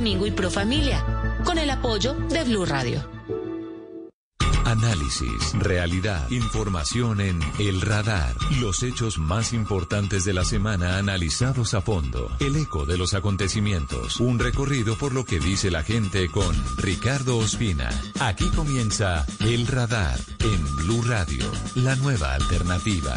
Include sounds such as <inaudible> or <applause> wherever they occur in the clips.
Domingo y Pro Familia, con el apoyo de Blue Radio. Análisis, realidad, información en El Radar. Los hechos más importantes de la semana analizados a fondo. El eco de los acontecimientos. Un recorrido por lo que dice la gente con Ricardo Ospina. Aquí comienza El Radar en Blue Radio, la nueva alternativa.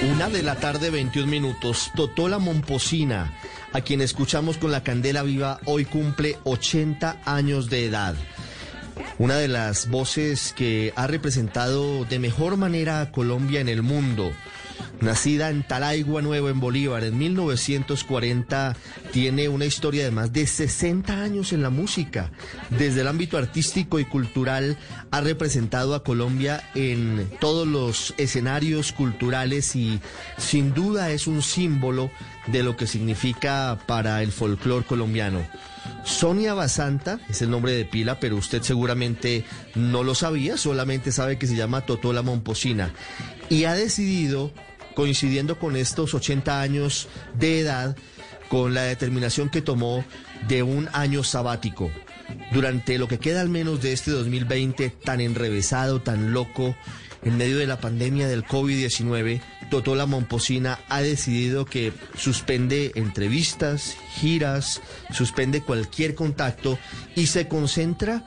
Una de la tarde, 21 minutos. Totola Momposina, a quien escuchamos con la candela viva, hoy cumple 80 años de edad. Una de las voces que ha representado de mejor manera a Colombia en el mundo. Nacida en Talaigua Nuevo, en Bolívar, en 1940, tiene una historia de más de 60 años en la música. Desde el ámbito artístico y cultural, ha representado a Colombia en todos los escenarios culturales y sin duda es un símbolo de lo que significa para el folclore colombiano. Sonia Basanta es el nombre de pila, pero usted seguramente no lo sabía, solamente sabe que se llama Totola Momposina. Y ha decidido, coincidiendo con estos 80 años de edad, con la determinación que tomó de un año sabático. Durante lo que queda al menos de este 2020 tan enrevesado, tan loco, en medio de la pandemia del COVID-19, Totola Momposina ha decidido que suspende entrevistas, giras, suspende cualquier contacto y se concentra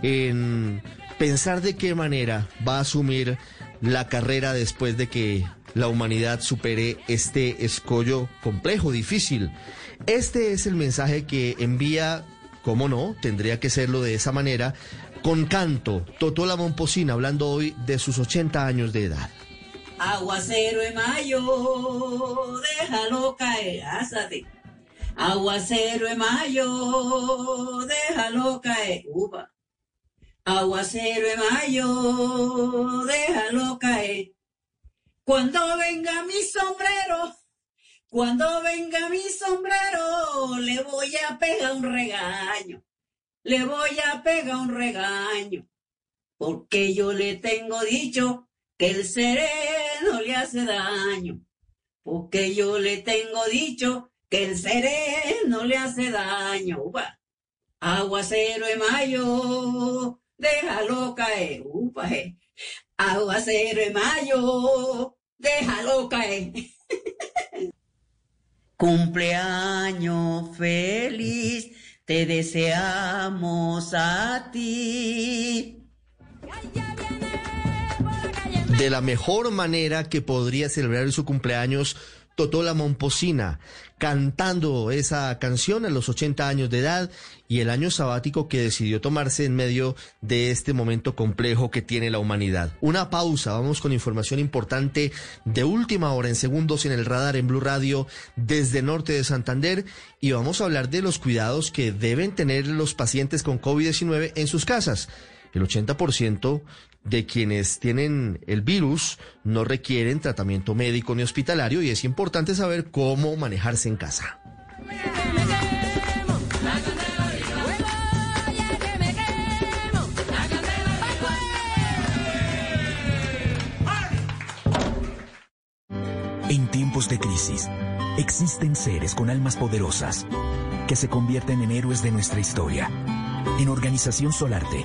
en pensar de qué manera va a asumir la carrera después de que la humanidad supere este escollo complejo, difícil. Este es el mensaje que envía, cómo no, tendría que serlo de esa manera, con canto, Totola Momposina, hablando hoy de sus 80 años de edad. Aguacero de mayo, déjalo caer, ásate. Aguacero de mayo, déjalo caer, upa. Aguacero de mayo, déjalo caer. Cuando venga mi sombrero, cuando venga mi sombrero, le voy a pegar un regaño. Le voy a pegar un regaño. Porque yo le tengo dicho que el sereno le hace daño. Porque yo le tengo dicho que el sereno le hace daño. Upa. Aguacero de mayo, déjalo caer. Upa, eh. Aguacero de mayo, déjalo caer. <laughs> Cumpleaños feliz, te deseamos a ti. de la mejor manera que podría celebrar su cumpleaños Totola Momposina, cantando esa canción a los 80 años de edad y el año sabático que decidió tomarse en medio de este momento complejo que tiene la humanidad. Una pausa, vamos con información importante de última hora en segundos en el radar en Blue Radio desde norte de Santander y vamos a hablar de los cuidados que deben tener los pacientes con COVID-19 en sus casas. El 80% de quienes tienen el virus no requieren tratamiento médico ni hospitalario y es importante saber cómo manejarse en casa. En tiempos de crisis, existen seres con almas poderosas que se convierten en héroes de nuestra historia. En Organización Solarte,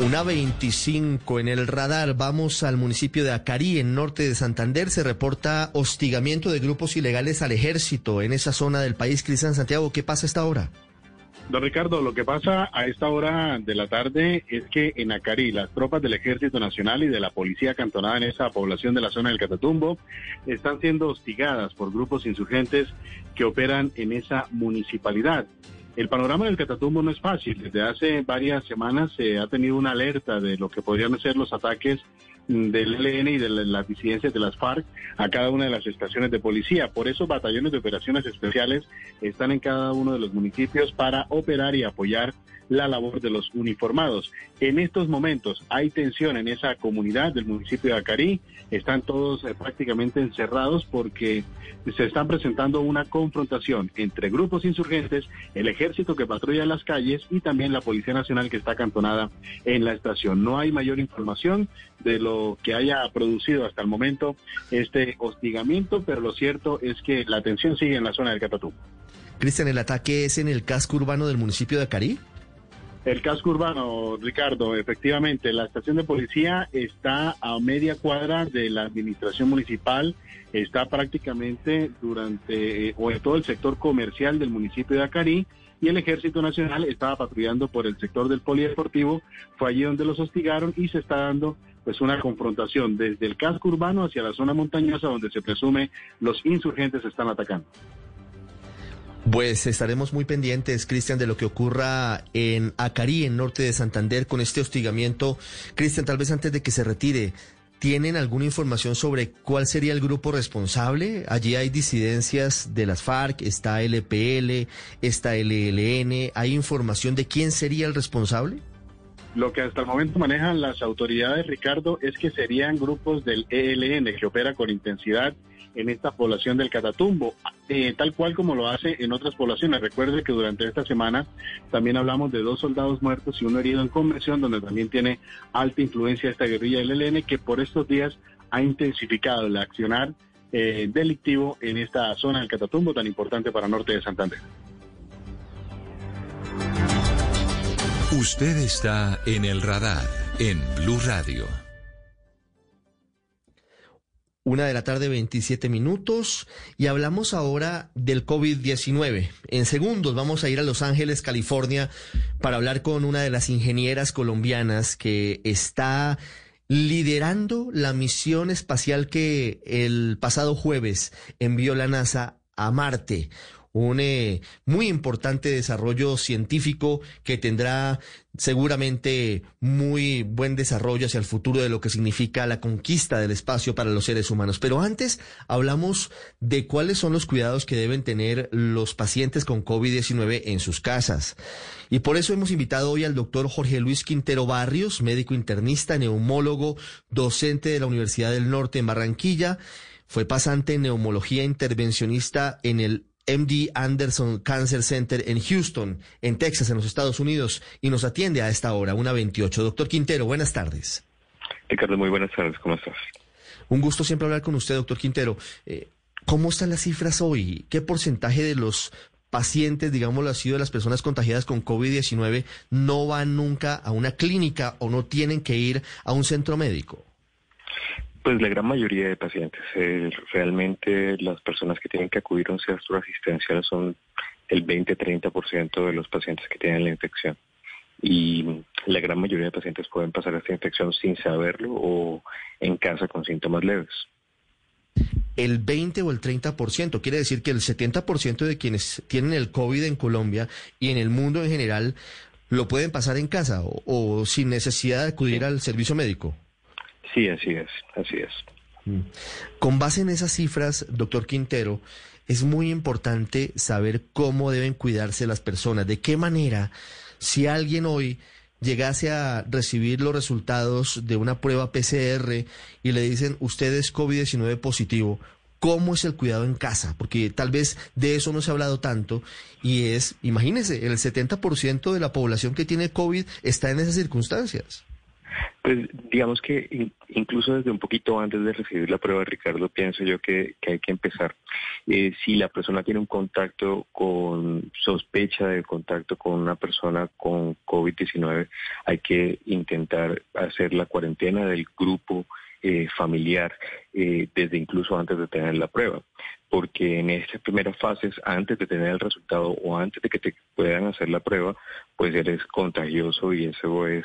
Una 25 en el radar. Vamos al municipio de Acarí, en norte de Santander. Se reporta hostigamiento de grupos ilegales al ejército en esa zona del país. Cristian Santiago, ¿qué pasa a esta hora? Don Ricardo, lo que pasa a esta hora de la tarde es que en Acarí las tropas del Ejército Nacional y de la Policía cantonada en esa población de la zona del Catatumbo están siendo hostigadas por grupos insurgentes que operan en esa municipalidad. El panorama del Catatumbo no es fácil. Desde hace varias semanas se ha tenido una alerta de lo que podrían ser los ataques del ELN y de las disidencias de las FARC a cada una de las estaciones de policía. Por eso batallones de operaciones especiales están en cada uno de los municipios para operar y apoyar la labor de los uniformados. En estos momentos hay tensión en esa comunidad del municipio de Acarí. Están todos eh, prácticamente encerrados porque se están presentando una confrontación entre grupos insurgentes, el ejército que patrulla las calles y también la Policía Nacional que está acantonada en la estación. No hay mayor información de lo que haya producido hasta el momento este hostigamiento, pero lo cierto es que la tensión sigue en la zona del Catatú. Cristian, ¿el ataque es en el casco urbano del municipio de Acarí? El casco urbano, Ricardo, efectivamente, la estación de policía está a media cuadra de la administración municipal, está prácticamente durante eh, o en todo el sector comercial del municipio de Acarí y el Ejército Nacional estaba patrullando por el sector del polideportivo, fue allí donde los hostigaron y se está dando pues una confrontación desde el casco urbano hacia la zona montañosa donde se presume los insurgentes están atacando. Pues estaremos muy pendientes, Cristian, de lo que ocurra en Acarí, en norte de Santander, con este hostigamiento. Cristian, tal vez antes de que se retire, ¿tienen alguna información sobre cuál sería el grupo responsable? Allí hay disidencias de las FARC, está LPL, está LLN. ¿Hay información de quién sería el responsable? Lo que hasta el momento manejan las autoridades, Ricardo, es que serían grupos del ELN que opera con intensidad en esta población del Catatumbo, eh, tal cual como lo hace en otras poblaciones. Recuerde que durante esta semana también hablamos de dos soldados muertos y uno herido en convención, donde también tiene alta influencia esta guerrilla del ELN, que por estos días ha intensificado el accionar eh, delictivo en esta zona del Catatumbo tan importante para norte de Santander. Usted está en el radar en Blue Radio. Una de la tarde, 27 minutos, y hablamos ahora del COVID-19. En segundos vamos a ir a Los Ángeles, California, para hablar con una de las ingenieras colombianas que está liderando la misión espacial que el pasado jueves envió la NASA a Marte un eh, muy importante desarrollo científico que tendrá seguramente muy buen desarrollo hacia el futuro de lo que significa la conquista del espacio para los seres humanos. Pero antes hablamos de cuáles son los cuidados que deben tener los pacientes con COVID-19 en sus casas. Y por eso hemos invitado hoy al doctor Jorge Luis Quintero Barrios, médico internista, neumólogo, docente de la Universidad del Norte en Barranquilla. Fue pasante en neumología intervencionista en el MD Anderson Cancer Center en Houston, en Texas, en los Estados Unidos, y nos atiende a esta hora, una 28. Doctor Quintero, buenas tardes. Ricardo, muy buenas tardes, ¿cómo estás? Un gusto siempre hablar con usted, doctor Quintero. Eh, ¿Cómo están las cifras hoy? ¿Qué porcentaje de los pacientes, digámoslo así, de las personas contagiadas con COVID-19 no van nunca a una clínica o no tienen que ir a un centro médico? Pues la gran mayoría de pacientes. Eh, realmente las personas que tienen que acudir a un centro asistencial son el 20-30% de los pacientes que tienen la infección. Y la gran mayoría de pacientes pueden pasar esta infección sin saberlo o en casa con síntomas leves. El 20 o el 30%, quiere decir que el 70% de quienes tienen el COVID en Colombia y en el mundo en general lo pueden pasar en casa o, sin necesidad de acudir al servicio médico. Sí, así es, así es. Mm. Con base en esas cifras, doctor Quintero, es muy importante saber cómo deben cuidarse las personas, de qué manera, si alguien hoy llegase a recibir los resultados de una prueba PCR y le dicen usted es COVID-19 positivo, ¿cómo es el cuidado en casa? Porque tal vez de eso no se ha hablado tanto y es, imagínese, el 70% de la población que tiene COVID está en esas circunstancias. Pues digamos que incluso desde un poquito antes de recibir la prueba, Ricardo, pienso yo que, hay que empezar. Eh, si la persona tiene un contacto con sospecha de contacto con una persona con COVID-19, hay que intentar hacer la cuarentena del grupo eh, familiar eh, desde incluso antes de tener la prueba. Porque en estas primeras fases, antes de tener el resultado o antes de que te puedan hacer la prueba, pues eres contagioso y eso es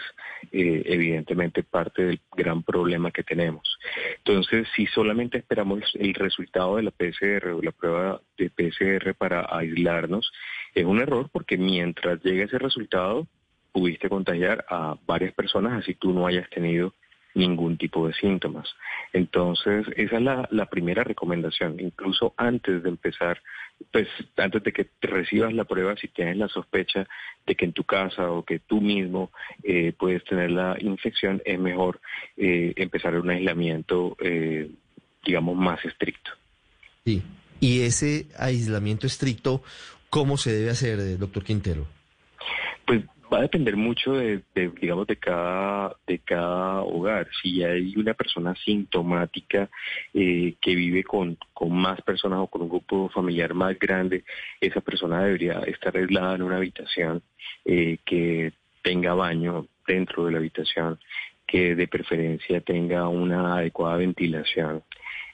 eh, evidentemente parte del gran problema que tenemos. Entonces, si solamente esperamos el resultado de la PCR o la prueba de PCR para aislarnos, es un error porque mientras llegue ese resultado, pudiste contagiar a varias personas así tú no hayas tenido ningún tipo de síntomas. Entonces, esa es la, primera recomendación. Incluso antes de empezar, pues antes de que te recibas la prueba, si tienes la sospecha de que en tu casa o que tú mismo eh, puedes tener la infección, es mejor eh, empezar un aislamiento, eh, digamos, más estricto. Sí. Y ese aislamiento estricto, ¿cómo se debe hacer, doctor Quintero? Pues Va a depender mucho de, digamos, de cada, de cada hogar. Si hay una persona sintomática eh, que vive con, con más personas o con un grupo familiar más grande, esa persona debería estar aislada en una habitación eh, que tenga baño dentro de la habitación, que de preferencia tenga una adecuada ventilación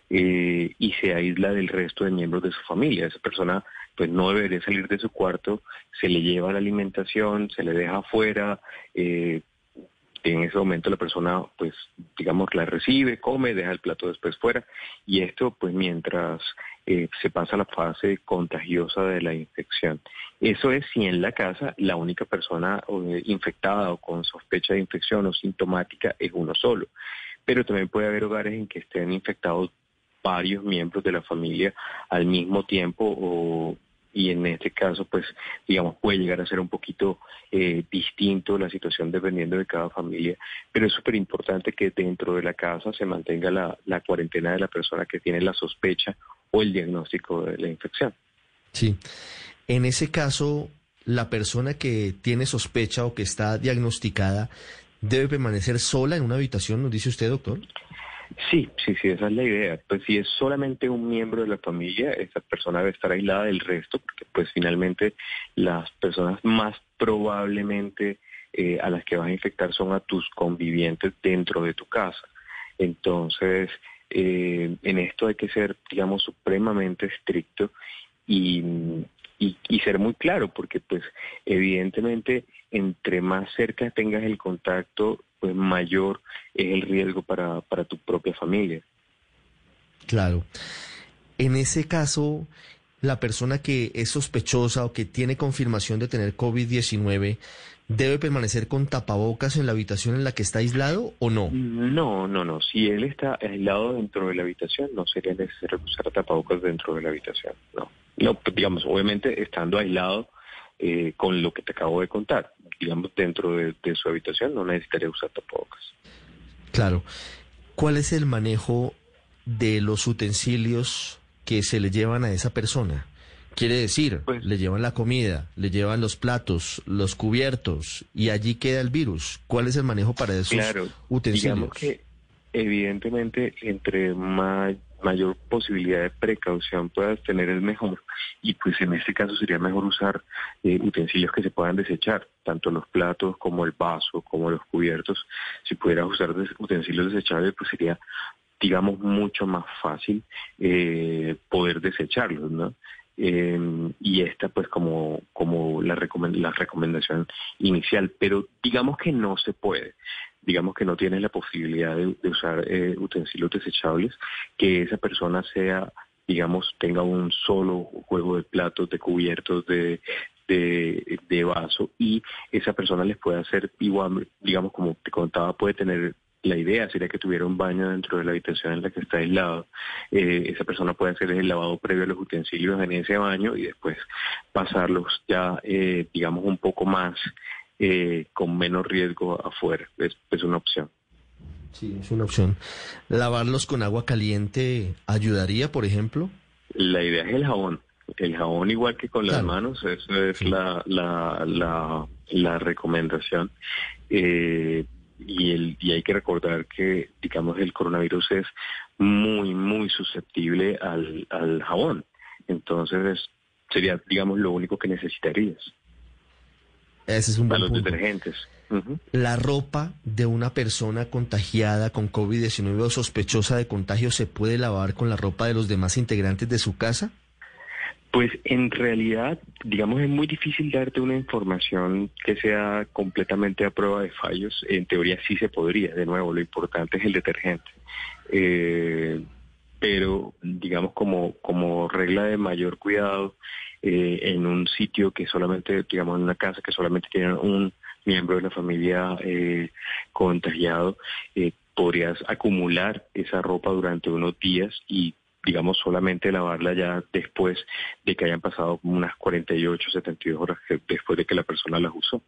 eh, y se aísla del resto de miembros de su familia. Esa persona pues no debería salir de su cuarto, se le lleva la alimentación, se le deja afuera, eh, en ese momento la persona, pues, digamos, la recibe, come, deja el plato después fuera, y esto, pues, mientras eh, se pasa la fase contagiosa de la infección. Eso es si en la casa la única persona eh, infectada o con sospecha de infección o sintomática es uno solo. Pero también puede haber hogares en que estén infectados varios miembros de la familia al mismo tiempo o y en este caso, pues, digamos, puede llegar a ser un poquito eh, distinto la situación dependiendo de cada familia, pero es súper importante que dentro de la casa se mantenga la, la cuarentena de la persona que tiene la sospecha o el diagnóstico de la infección. Sí, en ese caso, la persona que tiene sospecha o que está diagnosticada debe permanecer sola en una habitación, nos dice usted, doctor. Sí, sí, sí, esa es la idea. Pues si es solamente un miembro de la familia, esa persona debe estar aislada del resto, porque pues finalmente las personas más probablemente eh, a las que vas a infectar son a tus convivientes dentro de tu casa. Entonces, eh, en esto hay que ser, digamos, supremamente estricto y, y, y, ser muy claro, porque pues evidentemente entre más cerca tengas el contacto, pues mayor es el riesgo para, para tu propia familia. Claro. En ese caso, la persona que es sospechosa o que tiene confirmación de tener COVID-19 debe permanecer con tapabocas en la habitación en la que está aislado o no? No, no, no. Si él está aislado dentro de la habitación, no sería necesario usar tapabocas dentro de la habitación. No, no pues, digamos, obviamente estando aislado eh, con lo que te acabo de contar digamos, dentro de, su habitación, no necesitaría usar tapabocas. Claro. ¿Cuál es el manejo de los utensilios que se le llevan a esa persona? Quiere decir, pues le llevan la comida, le llevan los platos, los cubiertos y allí queda el virus. ¿Cuál es el manejo para esos claro, utensilios? Digamos que evidentemente entre más mayor posibilidad de precaución puedas tener es mejor. Y pues en este caso sería mejor usar eh, utensilios que se puedan desechar, tanto los platos como el vaso, como los cubiertos. Si pudieras usar utensilios desechables, pues sería, digamos, mucho más fácil eh, poder desecharlos, ¿no? Eh, y esta pues como, como la, la recomendación inicial, pero digamos que no se puede digamos que no tiene la posibilidad de, usar eh, utensilios desechables, que esa persona sea, digamos, tenga un solo juego de platos, de cubiertos, de, de, de vaso y esa persona les puede hacer igual, digamos, como te contaba, puede tener la idea sería que tuviera un baño dentro de la habitación en la que está aislado. Eh, esa persona puede hacer el lavado previo a los utensilios en ese baño y después pasarlos ya, eh, digamos, un poco más eh, con menos riesgo afuera. Es, es una opción. Sí, es una opción. ¿Lavarlos con agua caliente ayudaría, por ejemplo? La idea es el jabón. El jabón igual que con las manos, eso es la, la, la, la, recomendación. Eh, y, el, y hay que recordar que, digamos, el coronavirus es muy, muy susceptible al, al jabón. Entonces, sería, digamos, lo único que necesitarías. Ese es un A buen los punto. detergentes. La ropa de una persona contagiada con COVID-19 o sospechosa de contagio se puede lavar con la ropa de los demás integrantes de su casa? Pues en realidad, digamos, es muy difícil darte una información que sea completamente a prueba de fallos. En teoría sí se podría, de nuevo, lo importante es el detergente. Eh, pero, digamos, como, como regla de mayor cuidado, eh, en un sitio que solamente, digamos, en una casa que solamente tiene un miembro de la familia eh, contagiado, eh, podrías acumular esa ropa durante unos días y digamos, solamente lavarla ya después de que hayan pasado unas 48, 72 horas después de que la persona las usó.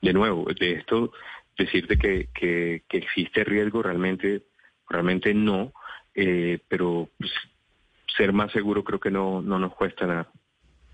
De nuevo, de esto, decirte que, que, que existe riesgo realmente, realmente no, eh, pero pues, ser más seguro creo que no, no nos cuesta nada.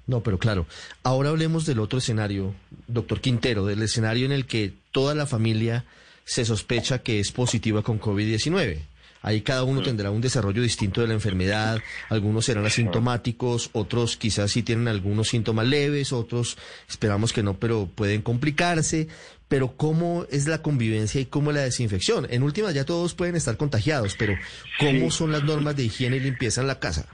No, pero claro. Ahora hablemos del otro escenario, doctor Quintero, del escenario en el que toda la familia se sospecha que es positiva con COVID-19. Ahí cada uno tendrá un desarrollo distinto de la enfermedad, algunos serán asintomáticos, otros quizás sí tienen algunos síntomas leves, otros esperamos que no, pero pueden complicarse. Pero ¿cómo es la convivencia y cómo es la desinfección? En última ya todos pueden estar contagiados, pero ¿cómo son las normas de higiene y limpieza en la casa?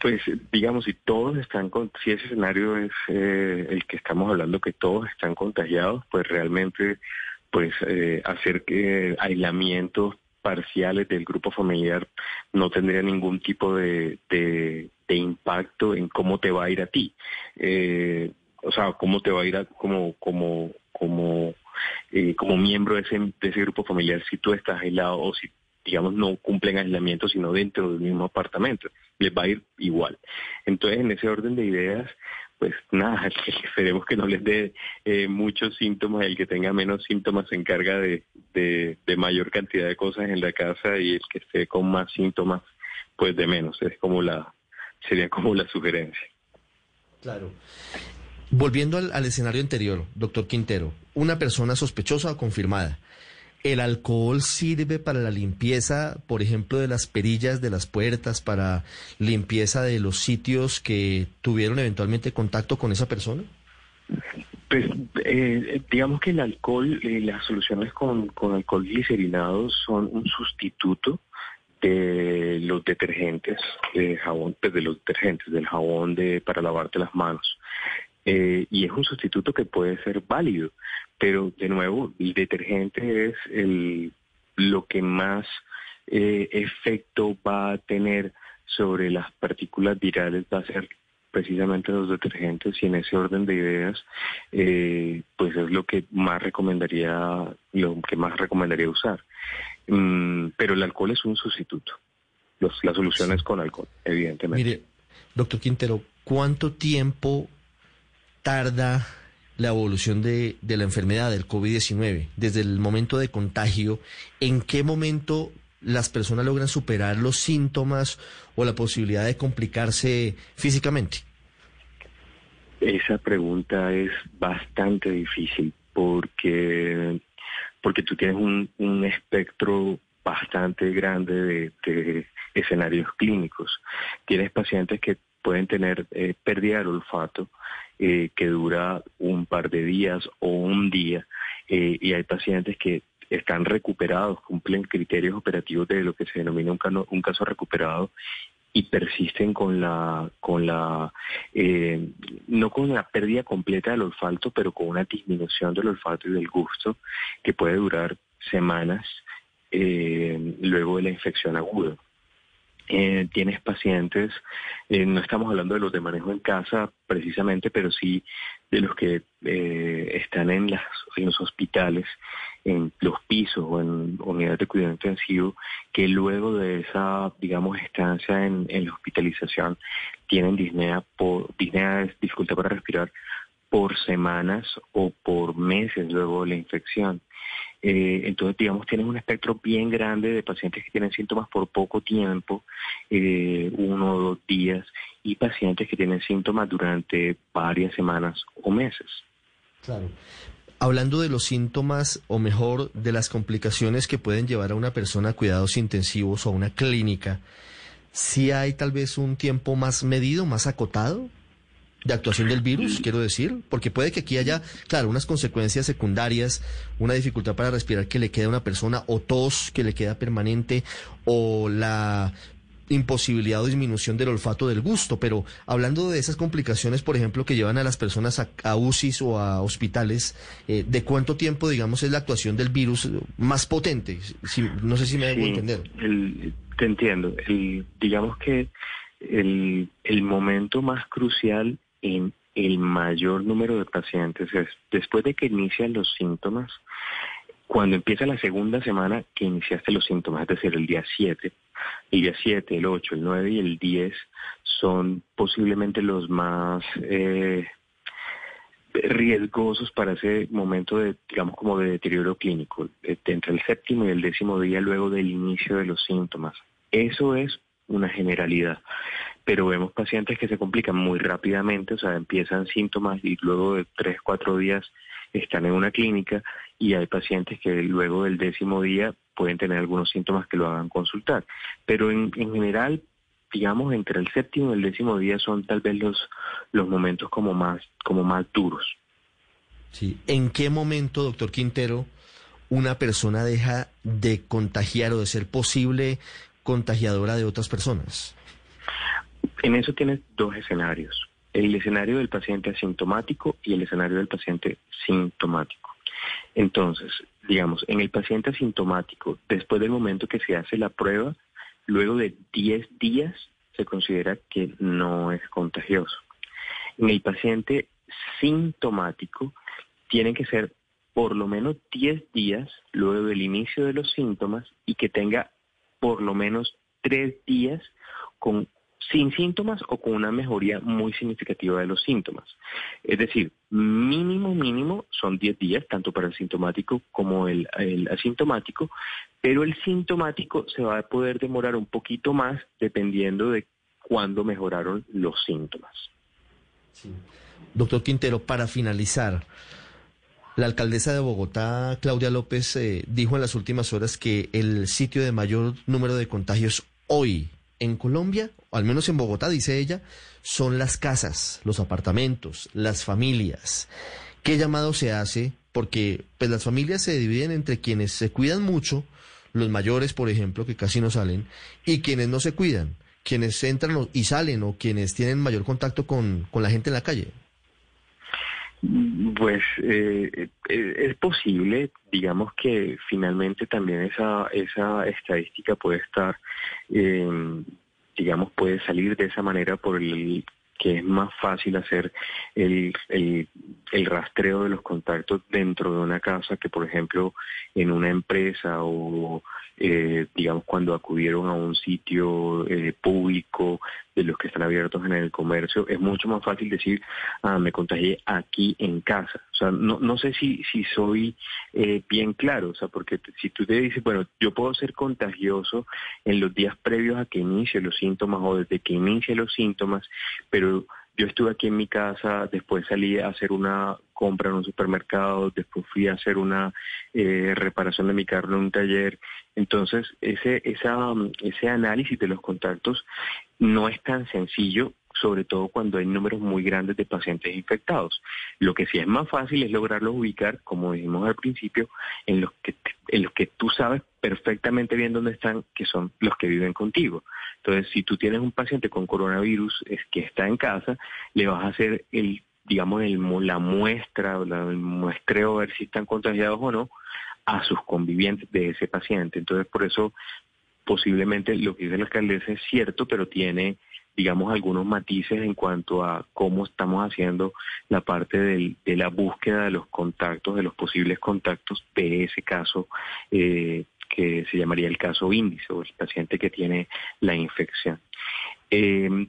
Pues digamos, si todos están, con, si ese escenario es eh, el que estamos hablando, que todos están contagiados, pues realmente, pues eh, hacer que aislamientos parciales del grupo familiar no tendría ningún tipo de, de, impacto en cómo te va a ir a ti. Eh, o sea, cómo te va a ir a, como, como, como, eh, como miembro de ese, de ese grupo familiar si tú estás aislado o si digamos, no cumplen aislamiento, sino dentro del mismo apartamento. Les va a ir igual. Entonces, en ese orden de ideas, pues nada, <laughs> esperemos que no les dé eh, muchos síntomas. El que tenga menos síntomas se encarga de, de, de mayor cantidad de cosas en la casa y el que esté con más síntomas, pues de menos. Es como la, sería como la sugerencia. Claro. Volviendo al, al escenario anterior, doctor Quintero, una persona sospechosa o confirmada. ¿El alcohol sirve para la limpieza, por ejemplo, de las perillas de las puertas, para limpieza de los sitios que tuvieron eventualmente contacto con esa persona? Pues eh, digamos que el alcohol, eh, las soluciones con, con alcohol glicerinado son un sustituto de los detergentes, de jabón, pues, de los detergentes, del jabón de para lavarte las manos. Eh, y es un sustituto que puede ser válido, pero de nuevo, el detergente es el, lo que más eh, efecto va a tener sobre las partículas virales, va a ser precisamente los detergentes y en ese orden de ideas, eh, pues es lo que más recomendaría, lo que más recomendaría usar. Mm, pero el alcohol es un sustituto. Los, la solución es con alcohol, evidentemente. Mire, doctor Quintero, ¿cuánto tiempo tarda la evolución de, de la enfermedad del COVID-19? Desde el momento de contagio, ¿en qué momento las personas logran superar los síntomas o la posibilidad de complicarse físicamente? Esa pregunta es bastante difícil porque, porque tú tienes un, un espectro bastante grande de, de escenarios clínicos. Tienes pacientes que pueden tener eh, pérdida del olfato eh, que dura un par de días o un día eh, y hay pacientes que están recuperados, cumplen criterios operativos de lo que se denomina un, cano- un caso recuperado y persisten con la, con la, eh, no con la pérdida completa del olfato, pero con una disminución del olfato y del gusto que puede durar semanas eh, luego de la infección aguda. Eh, tienes pacientes, eh, no estamos hablando de los de manejo en casa precisamente, pero sí de los que eh, están en, las, en los hospitales, en los pisos o en unidades de cuidado intensivo, que luego de esa, digamos, estancia en, la hospitalización tienen disnea, por, disnea es dificultad para respirar por semanas o por meses luego de la infección. Eh, entonces, digamos, tienen un espectro bien grande de pacientes que tienen síntomas por poco tiempo, eh, uno o dos días, y pacientes que tienen síntomas durante varias semanas o meses. Claro. hablando de los síntomas, o mejor, de las complicaciones que pueden llevar a una persona a cuidados intensivos o a una clínica, ¿sí hay tal vez un tiempo más medido, más acotado? De actuación del virus, quiero decir, porque puede que aquí haya, claro, unas consecuencias secundarias, una dificultad para respirar que le queda a una persona, o tos que le queda permanente, o la imposibilidad o disminución del olfato del gusto, pero hablando de esas complicaciones, por ejemplo, que llevan a las personas a, a UCIs o a hospitales, eh, ¿de cuánto tiempo, digamos, es la actuación del virus más potente? Si, no sé si me debo entender. El, te entiendo. El, digamos que el, el momento más crucial en el mayor número de pacientes es después de que inician los síntomas, cuando empieza la segunda semana que iniciaste los síntomas, es decir, el día 7, el día 7, el 8, el 9 y el 10 son posiblemente los más eh, riesgosos para ese momento de, digamos, como de deterioro clínico, entre el séptimo y el décimo día luego del inicio de los síntomas. Eso es una generalidad pero vemos pacientes que se complican muy rápidamente, o sea, empiezan síntomas y luego de tres, cuatro días están en una clínica y hay pacientes que luego del décimo día pueden tener algunos síntomas que lo hagan consultar. Pero en, general, digamos, entre el séptimo y el décimo día son tal vez los, los momentos como más, como más duros. Sí. ¿En qué momento, doctor Quintero, una persona deja de contagiar o de ser posible contagiadora de otras personas? En eso tienes dos escenarios, el escenario del paciente asintomático y el escenario del paciente sintomático. Entonces, digamos, en el paciente asintomático, después del momento que se hace la prueba, luego de 10 días se considera que no es contagioso. En el paciente sintomático, tienen que ser por lo menos 10 días luego del inicio de los síntomas y que tenga por lo menos 3 días con sin síntomas o con una mejoría muy significativa de los síntomas. Es decir, mínimo, mínimo son 10 días, tanto para el sintomático como el, asintomático, pero el sintomático se va a poder demorar un poquito más dependiendo de cuándo mejoraron los síntomas. Doctor Quintero, para finalizar, la alcaldesa de Bogotá, Claudia López, eh, dijo en las últimas horas que el sitio de mayor número de contagios hoy en Colombia, o al menos en Bogotá, dice ella, son las casas, los apartamentos, las familias. ¿Qué llamado se hace? Porque pues, las familias se dividen entre quienes se cuidan mucho, los mayores, por ejemplo, que casi no salen, y quienes no se cuidan, quienes entran y salen o quienes tienen mayor contacto con, con la gente en la calle. Pues eh, eh, es posible, digamos que finalmente también esa, esa estadística puede estar, eh, digamos, puede salir de esa manera por el que es más fácil hacer el, el, el, rastreo de los contactos dentro de una casa que, por ejemplo, en una empresa o eh, digamos, cuando acudieron a un sitio eh, público de los que están abiertos en el comercio, es mucho más fácil decir, ah, me contagié aquí en casa. O sea, no, no sé si, si soy eh, bien claro, o sea, porque si tú te dices, bueno, yo puedo ser contagioso en los días previos a que inicie los síntomas o desde que inicie los síntomas, pero yo estuve aquí en mi casa, después salí a hacer una compra en un supermercado, después fui a hacer una eh, reparación de mi carro en un taller. Entonces, ese, ese análisis de los contactos no es tan sencillo sobre todo cuando hay números muy grandes de pacientes infectados. Lo que sí es más fácil es lograrlos ubicar, como dijimos al principio, en los que, en los que tú sabes perfectamente bien dónde están, que son los que viven contigo. Entonces, si tú tienes un paciente con coronavirus es que está en casa, le vas a hacer el digamos, el, la muestra, el muestreo, a ver si están contagiados o no, a sus convivientes de ese paciente. Entonces, por eso, posiblemente lo que dice la alcaldesa es cierto, pero tiene digamos, algunos matices en cuanto a cómo estamos haciendo la parte del, de la búsqueda de los contactos, de los posibles contactos de ese caso eh, que se llamaría el caso índice o el paciente que tiene la infección. Eh,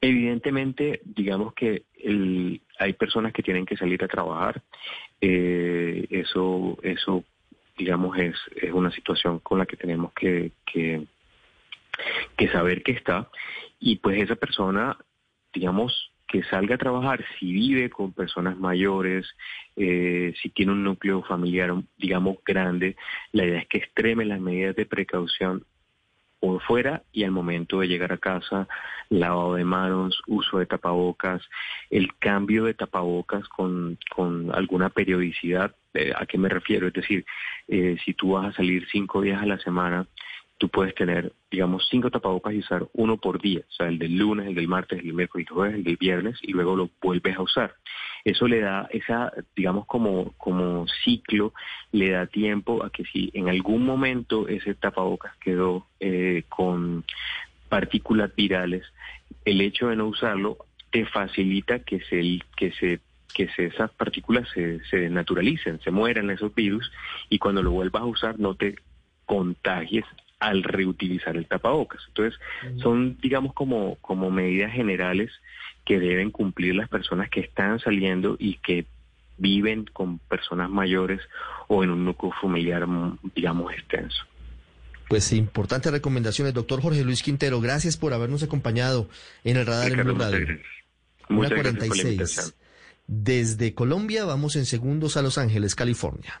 evidentemente, digamos que hay personas que tienen que salir a trabajar. Eh, eso, eso, digamos, es, es una situación con la que tenemos que, que saber que está y pues esa persona, digamos, que salga a trabajar si vive con personas mayores, eh, si tiene un núcleo familiar, digamos, grande, la idea es que extreme las medidas de precaución por fuera y al momento de llegar a casa, lavado de manos, uso de tapabocas, el cambio de tapabocas con, con alguna periodicidad. Eh, ¿A qué me refiero? Es decir, eh, si tú vas a salir cinco días a la semana, tú puedes tener, digamos, cinco tapabocas y usar uno por día, o sea, el del lunes, el del martes, el del miércoles, el jueves, el del viernes, y luego lo vuelves a usar. Eso le da esa, digamos, como, como ciclo, le da tiempo a que si en algún momento ese tapabocas quedó eh, con partículas virales, el hecho de no usarlo te facilita que se, que se que esas partículas se, se desnaturalicen, se mueran esos virus y cuando lo vuelvas a usar no te contagies al reutilizar el tapabocas. Entonces, son, digamos, como, como medidas generales que deben cumplir las personas que están saliendo y que viven con personas mayores o en un núcleo familiar, digamos, extenso. Pues importantes recomendaciones, doctor Jorge Luis Quintero. Gracias por habernos acompañado en el radar en Blue Radio. Muchas gracias por la Desde Colombia vamos en segundos a Los Ángeles, California.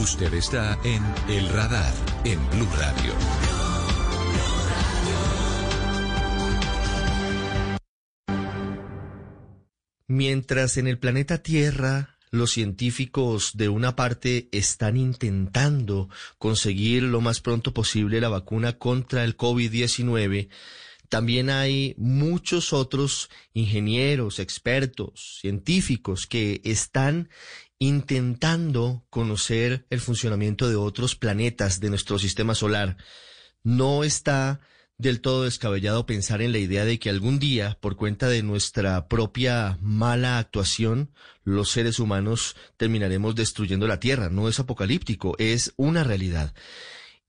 Usted está en El Radar, en Blue Radio. Mientras en el planeta Tierra los científicos de una parte están intentando conseguir lo más pronto posible la vacuna contra el COVID-19, también hay muchos otros ingenieros, expertos, científicos que están intentando conocer el funcionamiento de otros planetas de nuestro sistema solar. No está del todo descabellado pensar en la idea de que algún día, por cuenta de nuestra propia mala actuación, los seres humanos terminaremos destruyendo la Tierra. No es apocalíptico, es una realidad.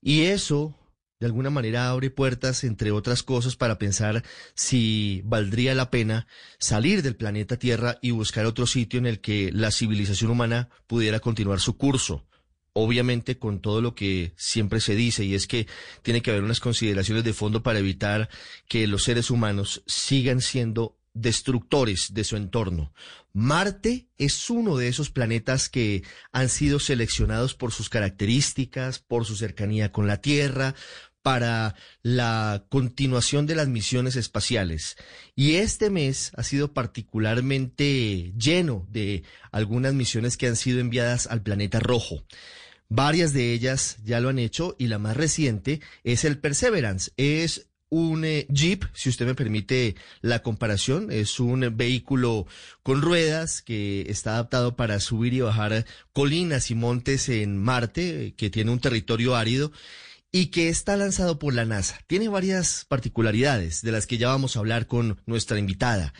Y eso de alguna manera abre puertas, entre otras cosas, para pensar si valdría la pena salir del planeta Tierra y buscar otro sitio en el que la civilización humana pudiera continuar su curso. Obviamente con todo lo que siempre se dice, y es que tiene que haber unas consideraciones de fondo para evitar que los seres humanos sigan siendo destructores de su entorno. Marte es uno de esos planetas que han sido seleccionados por sus características, por su cercanía con la Tierra, para la continuación de las misiones espaciales. Y este mes ha sido particularmente lleno de algunas misiones que han sido enviadas al planeta rojo. Varias de ellas ya lo han hecho y la más reciente es el Perseverance. Es un eh, Jeep, si usted me permite la comparación, es un vehículo con ruedas que está adaptado para subir y bajar colinas y montes en Marte, que tiene un territorio árido y que está lanzado por la NASA. Tiene varias particularidades de las que ya vamos a hablar con nuestra invitada.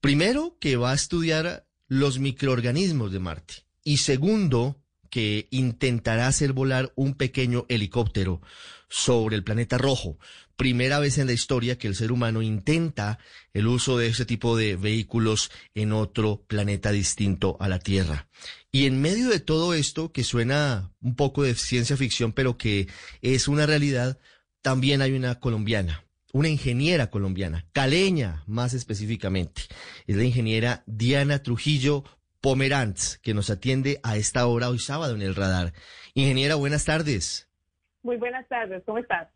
Primero, que va a estudiar los microorganismos de Marte. Y segundo, que intentará hacer volar un pequeño helicóptero sobre el planeta rojo. Primera vez en la historia que el ser humano intenta el uso de ese tipo de vehículos en otro planeta distinto a la Tierra. Y en medio de todo esto, que suena un poco de ciencia ficción, pero que es una realidad, también hay una colombiana, una ingeniera colombiana, caleña más específicamente. Es la ingeniera Diana Trujillo Pomerantz, que nos atiende a esta hora hoy sábado en el radar. Ingeniera, buenas tardes. Muy buenas tardes, ¿cómo estás?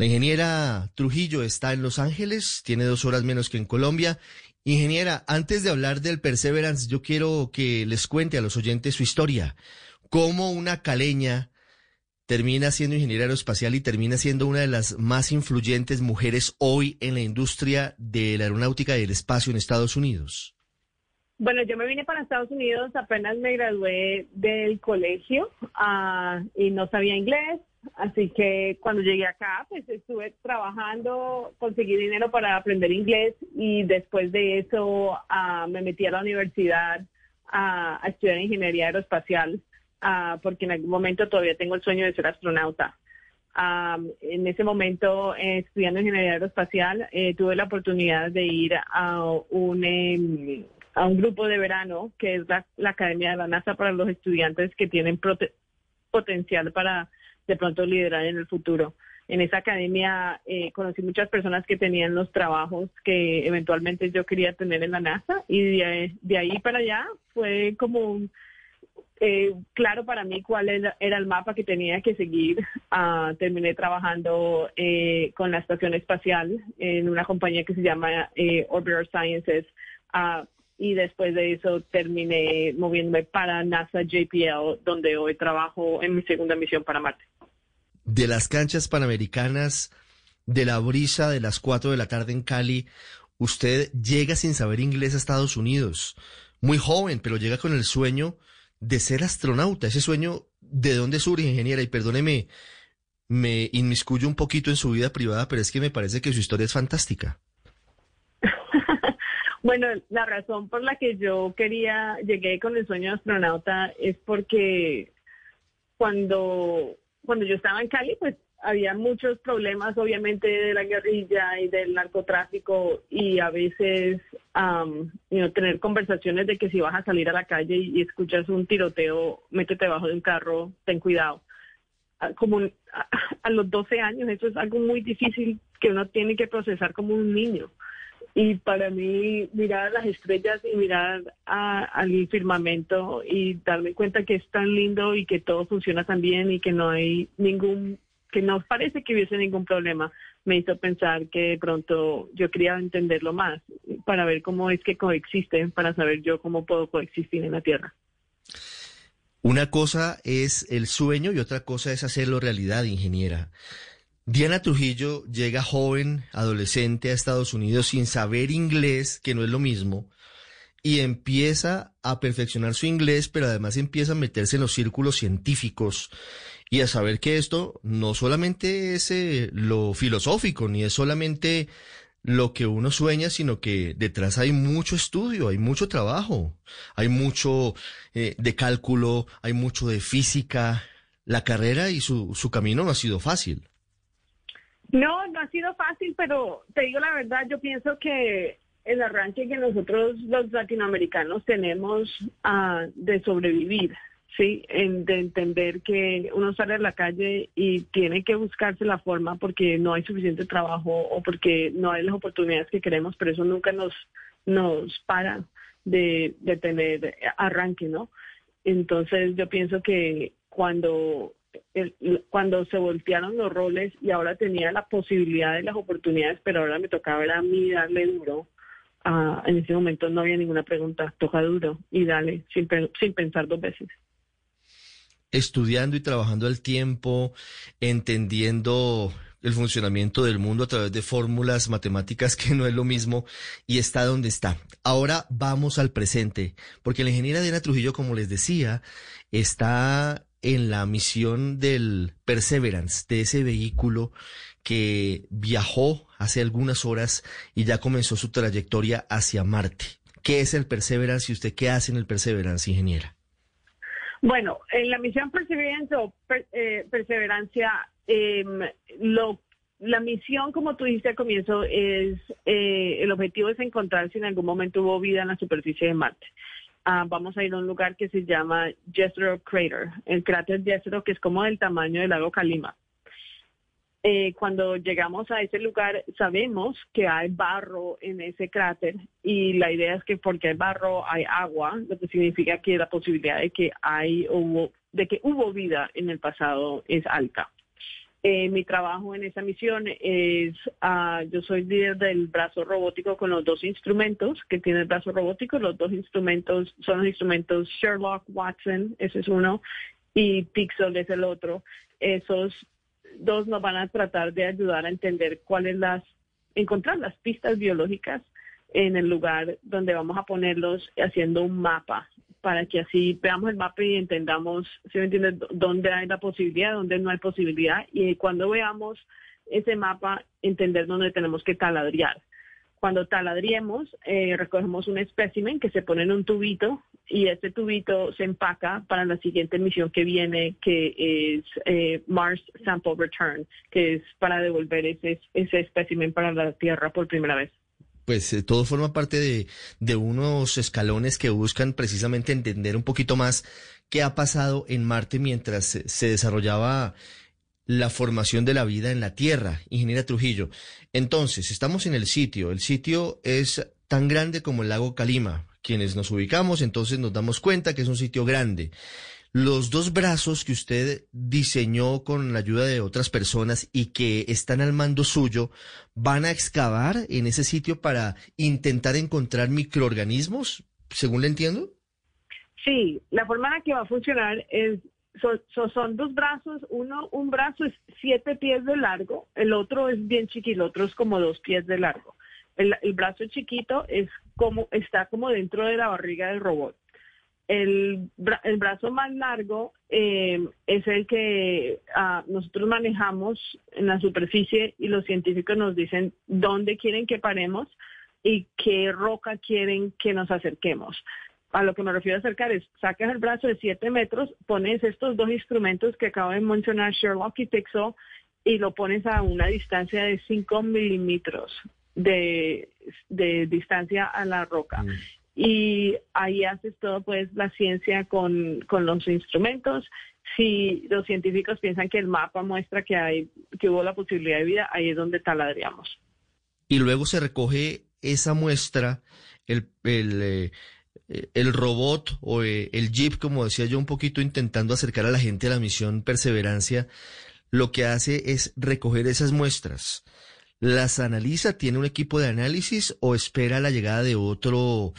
La ingeniera Trujillo está en Los Ángeles, tiene dos horas menos que en Colombia Ingeniera, antes de hablar del Perseverance, yo quiero que les cuente a los oyentes su historia. Cómo una caleña termina siendo ingeniera aeroespacial y termina siendo una de las más influyentes mujeres hoy en la industria de la aeronáutica y del espacio en Estados Unidos. Bueno, yo me vine para Estados Unidos, apenas me gradué del colegio ah, y no sabía inglés. Así que cuando llegué acá, pues estuve trabajando, conseguí dinero para aprender inglés y después de eso ah, me metí a la universidad a, estudiar ingeniería aeroespacial ah, porque en algún momento todavía tengo el sueño de ser astronauta. Am, en ese momento, eh, estudiando ingeniería aeroespacial, eh, tuve la oportunidad de ir a un, em, a un grupo de verano, que es la, Academia de la NASA para los estudiantes que tienen potencial para de pronto liderar en el futuro. En esa academia eh, conocí muchas personas que tenían los trabajos que eventualmente yo quería tener en la NASA y de, de ahí para allá fue como eh, claro para mí cuál era, el mapa que tenía que seguir. Ah, terminé trabajando eh, con la estación espacial en una compañía que se llama eh, Orbital Sciences. Ah, y después de eso terminé moviéndome para NASA JPL, donde hoy trabajo en mi segunda misión para Marte. De las canchas panamericanas, de la brisa de las 4 de la tarde en Cali, usted llega sin saber inglés a Estados Unidos. Muy joven, pero llega con el sueño de ser astronauta. Ese sueño, ¿de dónde surge, ingeniera? Y perdóneme, me inmiscuyo un poquito en su vida privada, pero es que me parece que su historia es fantástica. Bueno, la razón por la que yo quería, llegué con el sueño de astronauta es porque cuando, cuando yo estaba en Cali, pues había muchos problemas, obviamente, de la guerrilla y del narcotráfico y a veces am, you know, tener conversaciones de que si vas a salir a la calle y, escuchas un tiroteo, métete debajo de un carro, ten cuidado. Ah, Como a, a los 12 años, eso es algo muy difícil que uno tiene que procesar como un niño. Y para mí, mirar las estrellas y mirar a- al firmamento y darme cuenta que es tan lindo y que todo funciona tan bien y que no hay ningún, que no parece que hubiese ningún problema, me hizo pensar que de pronto yo quería entenderlo más para ver cómo es que coexisten, para saber yo cómo puedo coexistir en la Tierra. Una cosa es el sueño y otra cosa es hacerlo realidad, ingeniera. Diana Trujillo llega joven, adolescente a Estados Unidos sin saber inglés, que no es lo mismo, y empieza a perfeccionar su inglés, pero además empieza a meterse en los círculos científicos y a saber que esto no solamente es eh, lo filosófico, ni es solamente lo que uno sueña, sino que detrás hay mucho estudio, hay mucho trabajo, hay mucho eh, de cálculo, hay mucho de física. La carrera y su, su camino no ha sido fácil. No, no ha sido fácil, pero te digo la verdad, yo pienso que el arranque que nosotros los latinoamericanos tenemos ah, de sobrevivir, ¿sí? En- de entender que uno sale a la calle y tiene que buscarse la forma porque no hay suficiente trabajo o porque no hay las oportunidades que queremos, pero eso nunca nos, nos para de, de tener arranque, ¿no? Entonces yo pienso que cuando cuando se voltearon los roles y ahora tenía la posibilidad de las oportunidades, pero ahora me tocaba a mí darle duro. en ese momento no había ninguna pregunta, toca duro y dale sin, sin pensar dos veces. Estudiando y trabajando al tiempo, entendiendo el funcionamiento del mundo a través de fórmulas matemáticas que no es lo mismo y está donde está. Ahora vamos al presente, porque la ingeniera Diana Trujillo, como les decía, está en la misión del Perseverance, de ese vehículo que viajó hace algunas horas y ya comenzó su trayectoria hacia Marte. ¿Qué es el Perseverance y usted qué hace en el Perseverance, ingeniera? Bueno, en la misión Perseverance o eh, Perseverancia, em, lo, la misión, como tú dijiste al comienzo, es eh, el objetivo es encontrar si en algún momento hubo vida en la superficie de Marte. Ah, vamos a ir a un lugar que se llama Jezero Crater, el cráter Jezero, que es como del tamaño del lago Calima. Eh, cuando llegamos a ese lugar sabemos que hay barro en ese cráter y la idea es que porque hay barro hay agua, lo que significa que la posibilidad de que hay hubo, de que hubo vida en el pasado es alta. Eh, mi trabajo en esa misión es, ah, yo soy líder del brazo robótico con los dos instrumentos que tiene el brazo robótico. Los dos instrumentos son los instrumentos Sherlock Watson, ese es uno, y Pixel es el otro. Esos dos nos van a tratar de ayudar a entender cuáles las, encontrar las pistas biológicas en el lugar donde vamos a ponerlos haciendo un mapa para que así veamos el mapa y entendamos, si me entiendes, dónde hay la posibilidad, dónde no hay posibilidad. Y cuando veamos ese mapa, entender dónde tenemos que taladriar. Cuando taladriemos, eh, recogemos un espécimen que se pone en un tubito y este tubito se empaca para la siguiente misión que viene, que es eh, Mars Sample Return, que es para devolver ese, ese espécimen para la Tierra por primera vez pues eh, todo forma parte de, de, unos escalones que buscan precisamente entender un poquito más qué ha pasado en Marte mientras se desarrollaba la formación de la vida en la Tierra, ingeniera Trujillo. Entonces, estamos en el sitio. El sitio es tan grande como el lago Calima. Quienes nos ubicamos, entonces nos damos cuenta que es un sitio grande. Los dos brazos que usted diseñó con la ayuda de otras personas y que están al mando suyo, ¿van a excavar en ese sitio para intentar encontrar microorganismos, según le entiendo? Sí, la forma en la que va a funcionar es son dos brazos, uno, un brazo es siete pies de largo, el otro es bien chiquito, el otro es como dos pies de largo. El, brazo chiquito es como, está como dentro de la barriga del robot. El, brazo más largo eh, es el que ah, nosotros manejamos en la superficie y los científicos nos dicen dónde quieren que paremos y qué roca quieren que nos acerquemos a lo que me refiero a acercar es, sacas el brazo de 7 metros, pones estos dos instrumentos que acabo de mencionar, Sherlock y Pixel, y lo pones a una distancia de 5 milímetros de, distancia a la roca. Mm. Y ahí haces todo, pues, la ciencia con, con los instrumentos. Si los científicos piensan que el mapa muestra que, hay, que hubo la posibilidad de vida, ahí es donde taladriamos. Y luego se recoge esa muestra, el, el eh, el robot o eh, el jeep, como decía yo, un poquito intentando acercar a la gente a la misión Perseverancia, lo que hace es recoger esas muestras. ¿Las analiza? ¿Tiene un equipo de análisis o espera la llegada de otro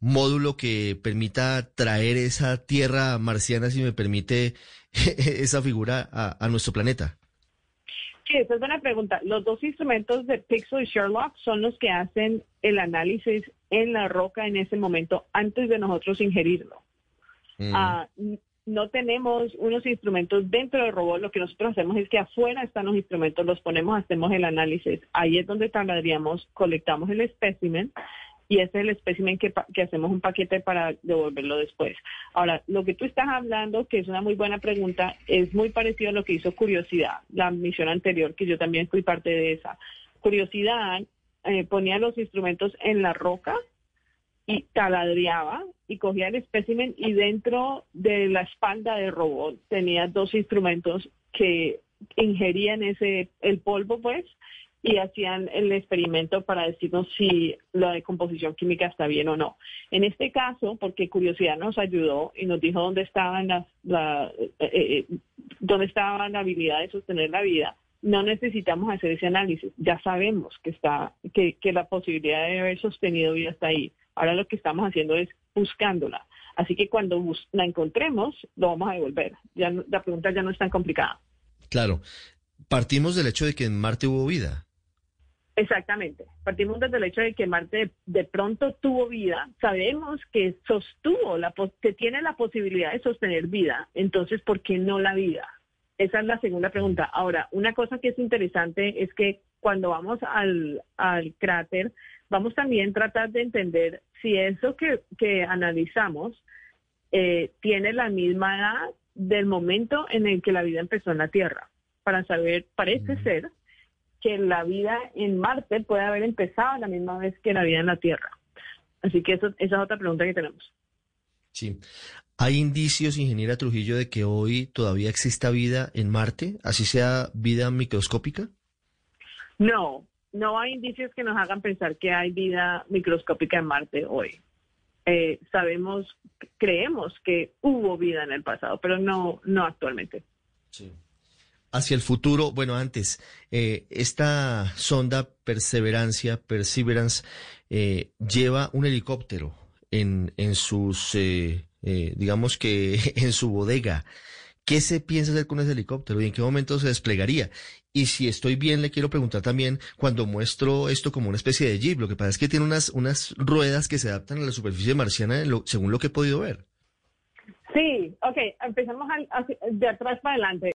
módulo que permita traer esa tierra marciana, si me permite <laughs> esa figura, a nuestro planeta? Sí, esa es buena pregunta. Los dos instrumentos de Pixel y Sherlock son los que hacen el análisis en la roca en ese momento antes de nosotros ingerirlo. Mm. Ah, no tenemos unos instrumentos dentro del robot, lo que nosotros hacemos es que afuera están los instrumentos, los ponemos, hacemos el análisis. Ahí es donde tardaríamos, colectamos el espécimen y ese es el espécimen que, hacemos un paquete para devolverlo después. Ahora, lo que tú estás hablando, que es una muy buena pregunta, es muy parecido a lo que hizo Curiosidad, la misión anterior, que yo también fui parte de esa. Curiosidad eh, ponía los instrumentos en la roca y taladreaba y cogía el espécimen y dentro de la espalda del robot tenía dos instrumentos que ingerían ese el polvo pues y hacían el experimento para decirnos si la decomposición química está bien o no. En este caso, porque curiosidad nos ayudó y nos dijo dónde estaban las, la, eh, eh, dónde estaba la habilidad de sostener la vida, no necesitamos hacer ese análisis. Ya sabemos que está, que, que la posibilidad de haber sostenido vida está ahí. Ahora lo que estamos haciendo es buscándola. Así que cuando la encontremos, lo vamos a devolver. Ya la pregunta ya no es tan complicada. Claro. Partimos del hecho de que en Marte hubo vida. Exactamente. Partimos desde el hecho de que Marte de, pronto tuvo vida. Sabemos que sostuvo, la, que tiene la posibilidad de sostener vida. Entonces, ¿por qué no la vida? Esa es la segunda pregunta. Ahora, una cosa que es interesante es que cuando vamos al, cráter, vamos también a tratar de entender si eso que, analizamos eh, tiene la misma edad del momento en el que la vida empezó en la Tierra. Para saber, parece ser que la vida en Marte puede haber empezado a la misma vez que la vida en la Tierra. Así que eso, esa es otra pregunta que tenemos. Sí. ¿Hay indicios, ingeniera Trujillo, de que hoy todavía exista vida en Marte, así sea vida microscópica? No, no hay indicios que nos hagan pensar que hay vida microscópica en Marte hoy. Eh, sabemos, creemos que hubo vida en el pasado, pero no, no actualmente. Sí hacia el futuro, bueno, antes, eh, esta sonda Perseverancia, Perseverance, eh, lleva un helicóptero en, en sus, eh, digamos que <laughs> en su bodega. ¿Qué se piensa hacer con ese helicóptero y en qué momento se desplegaría? Y si estoy bien, le quiero preguntar también, cuando muestro esto como una especie de jeep, lo que pasa es que tiene unas, unas ruedas que se adaptan a la superficie marciana según lo que he podido ver. Sí, ok, empezamos de atrás para adelante.